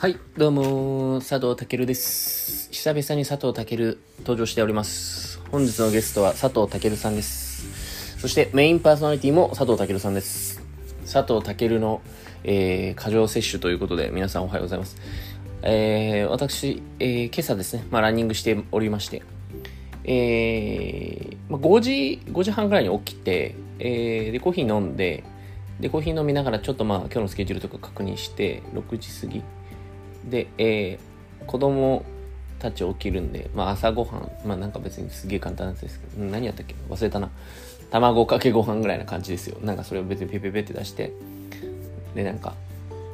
はい、どうも、佐藤健です。久々に佐藤健登場しております。本日のゲストは佐藤健さんです。そしてメインパーソナリティも佐藤健さんです。佐藤健の、えー、過剰摂取ということで、皆さんおはようございます。えー、私、えー、今朝ですね、まあ、ランニングしておりまして、えー、まあ、5時、5時半ぐらいに起きて、えー、で、コーヒー飲んで、で、コーヒー飲みながらちょっとまあ、今日のスケジュールとか確認して、6時過ぎ。で、えー、子供たち起きるんで、まあ朝ごはん、まあなんか別にすげえ簡単なやつですけど、何やったっけ？忘れたな。卵かけご飯ぐらいな感じですよ。なんかそれを別にペペペって出して、で、なんか、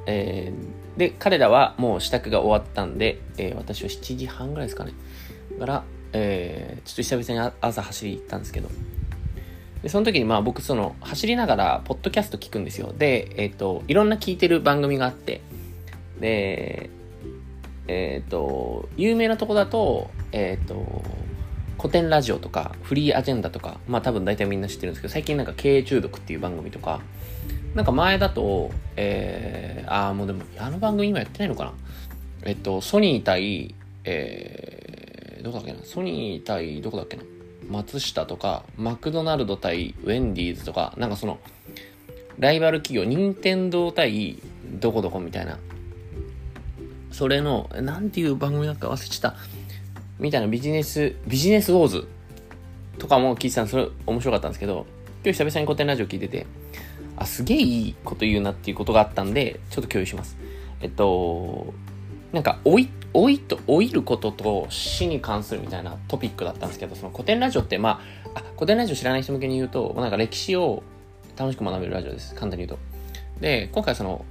えー、で、彼らはもう支度が終わったんで、えー、私は7時半ぐらいですかね。から、えー、ちょっと久々に朝走り行ったんですけど、で、その時にまあ僕その走りながらポッドキャスト聞くんですよ。で、えっ、と、いろんな聞いてる番組があって、で、えっ、と、有名なとこだと、えっ、と、古典ラジオとか、フリーアジェンダとか、まあ多分大体みんな知ってるんですけど、最近なんか経営中毒っていう番組とか、なんか前だと、えー、ああ、もうでも、あの番組今やってないのかな？えっと、ソニー対、えー、どこだっけな？ソニー対、どこだっけな？松下とか、マクドナルド対ウェンディーズとか、なんかその、ライバル企業、任天堂対どこどこみたいな、それの、なんていう番組だっか忘れちゃった。みたいなビジネス、ビジネスウォーズとかも聞いてたんで、それ面白かったんですけど、今日久々に古典ラジオ聞いてて、あ、すげえいいこと言うなっていうことがあったんで、ちょっと共有します。えっと、なんか、老い、老いと、老いることと死に関するみたいなトピックだったんですけど、その古典ラジオって、まあ、あ、古典ラジオ知らない人向けに言うと、なんか歴史を楽しく学べるラジオです。簡単に言うと。で、今回その、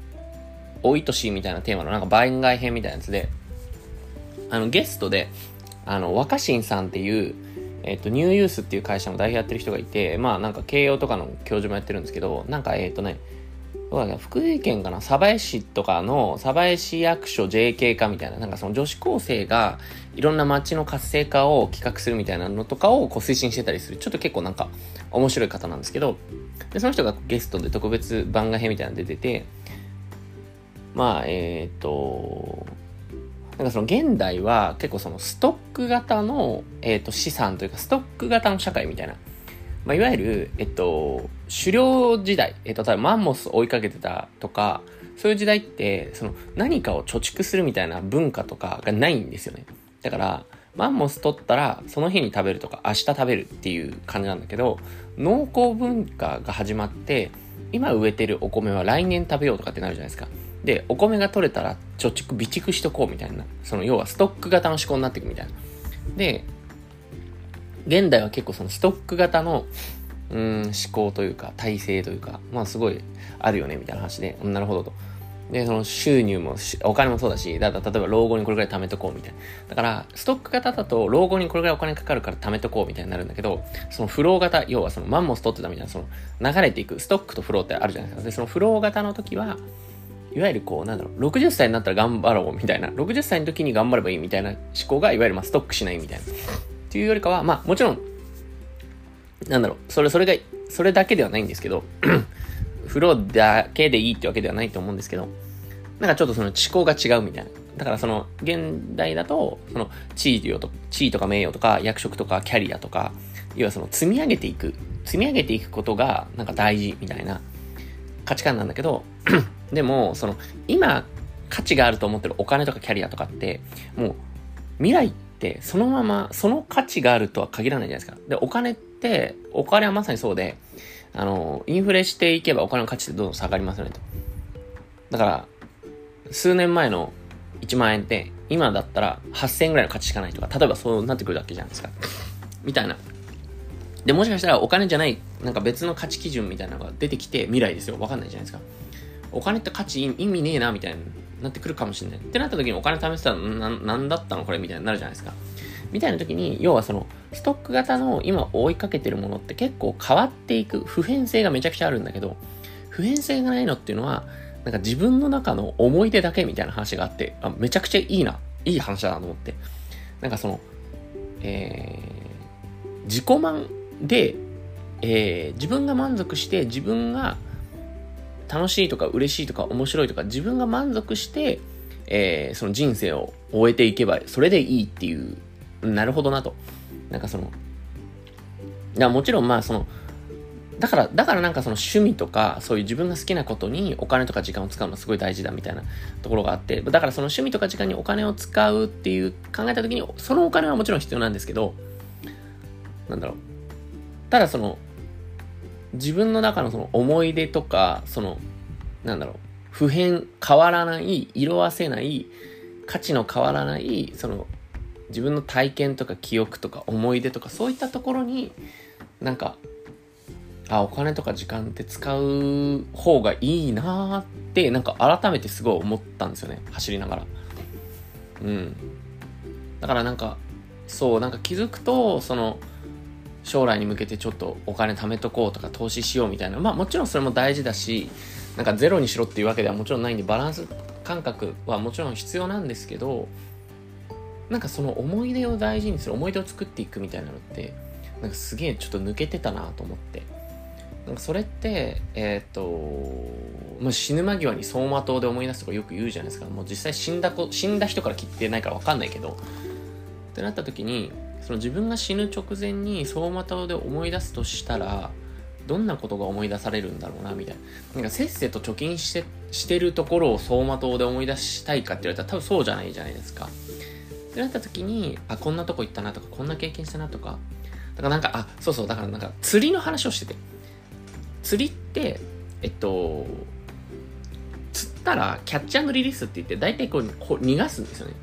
老いと死みたいなテーマのなんか番外編みたいなやつで、あの、ゲストで、あの、若新さんっていう、えっ、と、ニューユースっていう会社の代表やってる人がいて、まあなんか慶応とかの教授もやってるんですけど、なんかえっ、とね、福井県かな鯖江市とかの鯖江市役所 JK 化みたいな、なんかその女子高生がいろんな街の活性化を企画するみたいなのとかをこう推進してたりする、ちょっと結構なんか面白い方なんですけど、で、その人がゲストで特別番外編みたいなの出てて、まあ、えっ、と、なんかその現代は結構そのストック型の、えっと資産というかストック型の社会みたいな。まあ、いわゆる、えっと、狩猟時代、えっと、例えばマンモス追いかけてたとか、そういう時代って、その何かを貯蓄するみたいな文化とかがないんですよね。だから、マンモス取ったらその日に食べるとか明日食べるっていう感じなんだけど、農耕文化が始まって、今植えてるお米は来年食べようとかってなるじゃないですか。で、お米が取れたら貯蓄、備蓄しとこうみたいな。その要はストック型の思考になっていくみたいな。で、現代は結構そのストック型の、うん、思考というか、体制というか、まあすごいあるよねみたいな話で、なるほどと。で、その収入も、お金もそうだし、だ例えば老後にこれぐらい貯めとこうみたいな。だから、ストック型だと老後にこれぐらいお金かかるから貯めとこうみたいになるんだけど、そのフロー型、要はそのマンモス取ってたみたいな、その流れていく、ストックとフローってあるじゃないですか。で、そのフロー型の時は、いわゆるこう、なんだろう、60歳になったら頑張ろうみたいな、60歳の時に頑張ればいいみたいな思考が、いわゆるまあストックしないみたいな。っていうよりかは、まあもちろん、なんだろう、それ、それが、それだけではないんですけど、フローだけでいいってわけではないと思うんですけど、なんかちょっとその思考が違うみたいな。だからその、現代だと、その、地位と、地位とか名誉とか、役職とか、キャリアとか、要はその、積み上げていく、積み上げていくことが、なんか大事みたいな価値観なんだけど、でも、その、今、価値があると思ってるお金とかキャリアとかって、もう、未来って、そのまま、その価値があるとは限らないじゃないですか。で、お金って、お金はまさにそうで、あの、インフレしていけばお金の価値ってどんどん下がりますよねと。だから、数年前の1万円って、今だったら8000円ぐらいの価値しかないとか、例えばそうなってくるわけじゃないですか。みたいな。で、もしかしたらお金じゃない、なんか別の価値基準みたいなのが出てきて未来ですよ。わかんないじゃないですか。お金って価値意味ねえな、みたいになってくるかもしれない。ってなった時にお金貯めてたら、な、なんだったのこれみたいになるじゃないですか。みたいな時に、要はその、ストック型の今追いかけてるものって結構変わっていく、普遍性がめちゃくちゃあるんだけど、普遍性がないのっていうのは、なんか自分の中の思い出だけみたいな話があって、あめちゃくちゃいいな、いい話だなと思って。なんかその、えー、自己満で、えー、自分が満足して、自分が楽しいとか嬉しいとか面白いとか、自分が満足して、えー、その人生を終えていけば、それでいいっていう、なるほどなと。なんかその、いや、もちろんまあその、だから、だからなんかその趣味とか、そういう自分が好きなことにお金とか時間を使うのはすごい大事だみたいなところがあって、だからその趣味とか時間にお金を使うっていう考えた時に、そのお金はもちろん必要なんですけど、なんだろう。ただその、自分の中のその思い出とか、その、なんだろう、普遍、変わらない、色あせない、価値の変わらない、その、自分の体験とか記憶とか思い出とかそういったところになんかあお金とか時間って使う方がいいなーってなんか改めてすごい思ったんですよね走りながら。うん。だからなんかそうなんか気づくとその将来に向けてちょっとお金貯めとこうとか投資しようみたいな。まあもちろんそれも大事だしなんかゼロにしろっていうわけではもちろんないんでバランス感覚はもちろん必要なんですけどなんかその思い出を大事にする思い出を作っていくみたいなのってなんかすげえちょっと抜けてたなと思って。なんかそれってえっ、と、まあ、死ぬ間際に走馬灯で思い出すとかよく言うじゃないですか。もう実際死んだ子死んだ人から切ってないから分かんないけど。ってなった時にその自分が死ぬ直前に走馬灯で思い出すとしたらどんなことが思い出されるんだろうなみたいな。なんかせっせと貯金してしてるところを走馬灯で思い出したいかって言われたら多分そうじゃないじゃないですか。ってなった時に、あ、こんなとこ行ったなとか、こんな経験したなとか、だからなんか、あ、そうそう、だからなんか釣りの話をしてて、釣りって、えっと、釣ったらキャッチャーのリリースって言って、大体こうこう逃がすんですよね。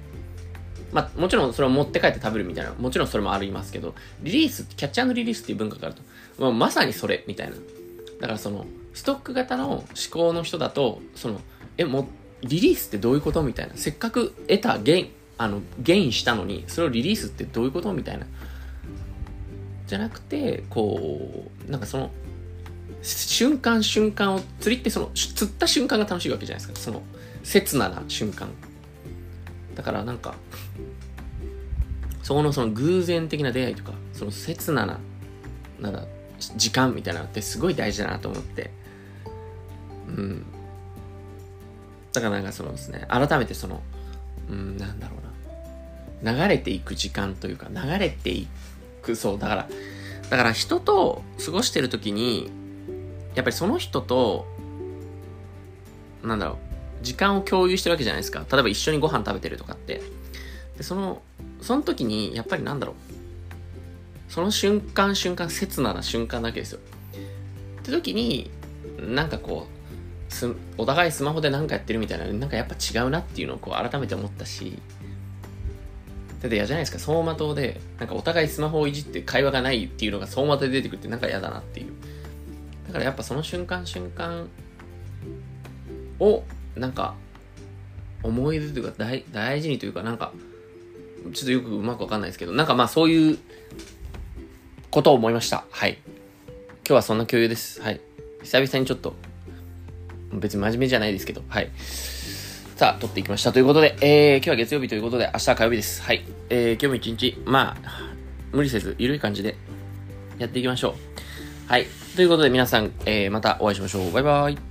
まあ、もちろんそれを持って帰って食べるみたいな、もちろんそれもありますけど、リリース、キャッチャーのリリースっていう文化があると、まあ、まさにそれ、みたいな。だからその、ストック型の思考の人だと、その、え、もリリースってどういうことみたいな。せっかく得たゲイン、あの、ゲインしたのに、それをリリースってどういうことみたいな。じゃなくて、こう、なんかその、瞬間瞬間を、釣りってその、釣った瞬間が楽しいわけじゃないですか。その、刹那な瞬間。だからなんか、そこのその偶然的な出会いとか、その刹那な、なんだ、時間みたいなのってすごい大事だなと思って。うん。だからなんかそのですね、改めてその、うん、なんだろうな。流れていく時間というか、流れていく、そう、だから、だから人と過ごしてる時に、やっぱりその人と、なんだろう、時間を共有してるわけじゃないですか。例えば一緒にご飯食べてるとかって。で、その、その時に、やっぱりなんだろう、その瞬間瞬間、刹那な瞬間だけですよ。って時に、なんかこう、すお互いスマホで何かやってるみたいな、なんかやっぱ違うなっていうのをこう改めて思ったし、だって嫌じゃないですか、走馬灯で、なんかお互いスマホをいじって会話がないっていうのが走馬灯で出てくるってなんか嫌だなっていう。だからやっぱその瞬間瞬間を、なんか、思い出というか大大事にというかなんか、ちょっとよくうまくわかんないですけど、なんかまあそういうことを思いました。はい。今日はそんな共有です。はい。久々にちょっと、別に真面目じゃないですけど、はい。さあ、撮っていきました。ということで、えー、今日は月曜日ということで、明日は火曜日です。はい。えー、今日も一日、まあ、無理せず、ゆるい感じで、やっていきましょう。はい。ということで、皆さん、えー、またお会いしましょう。バイバイ。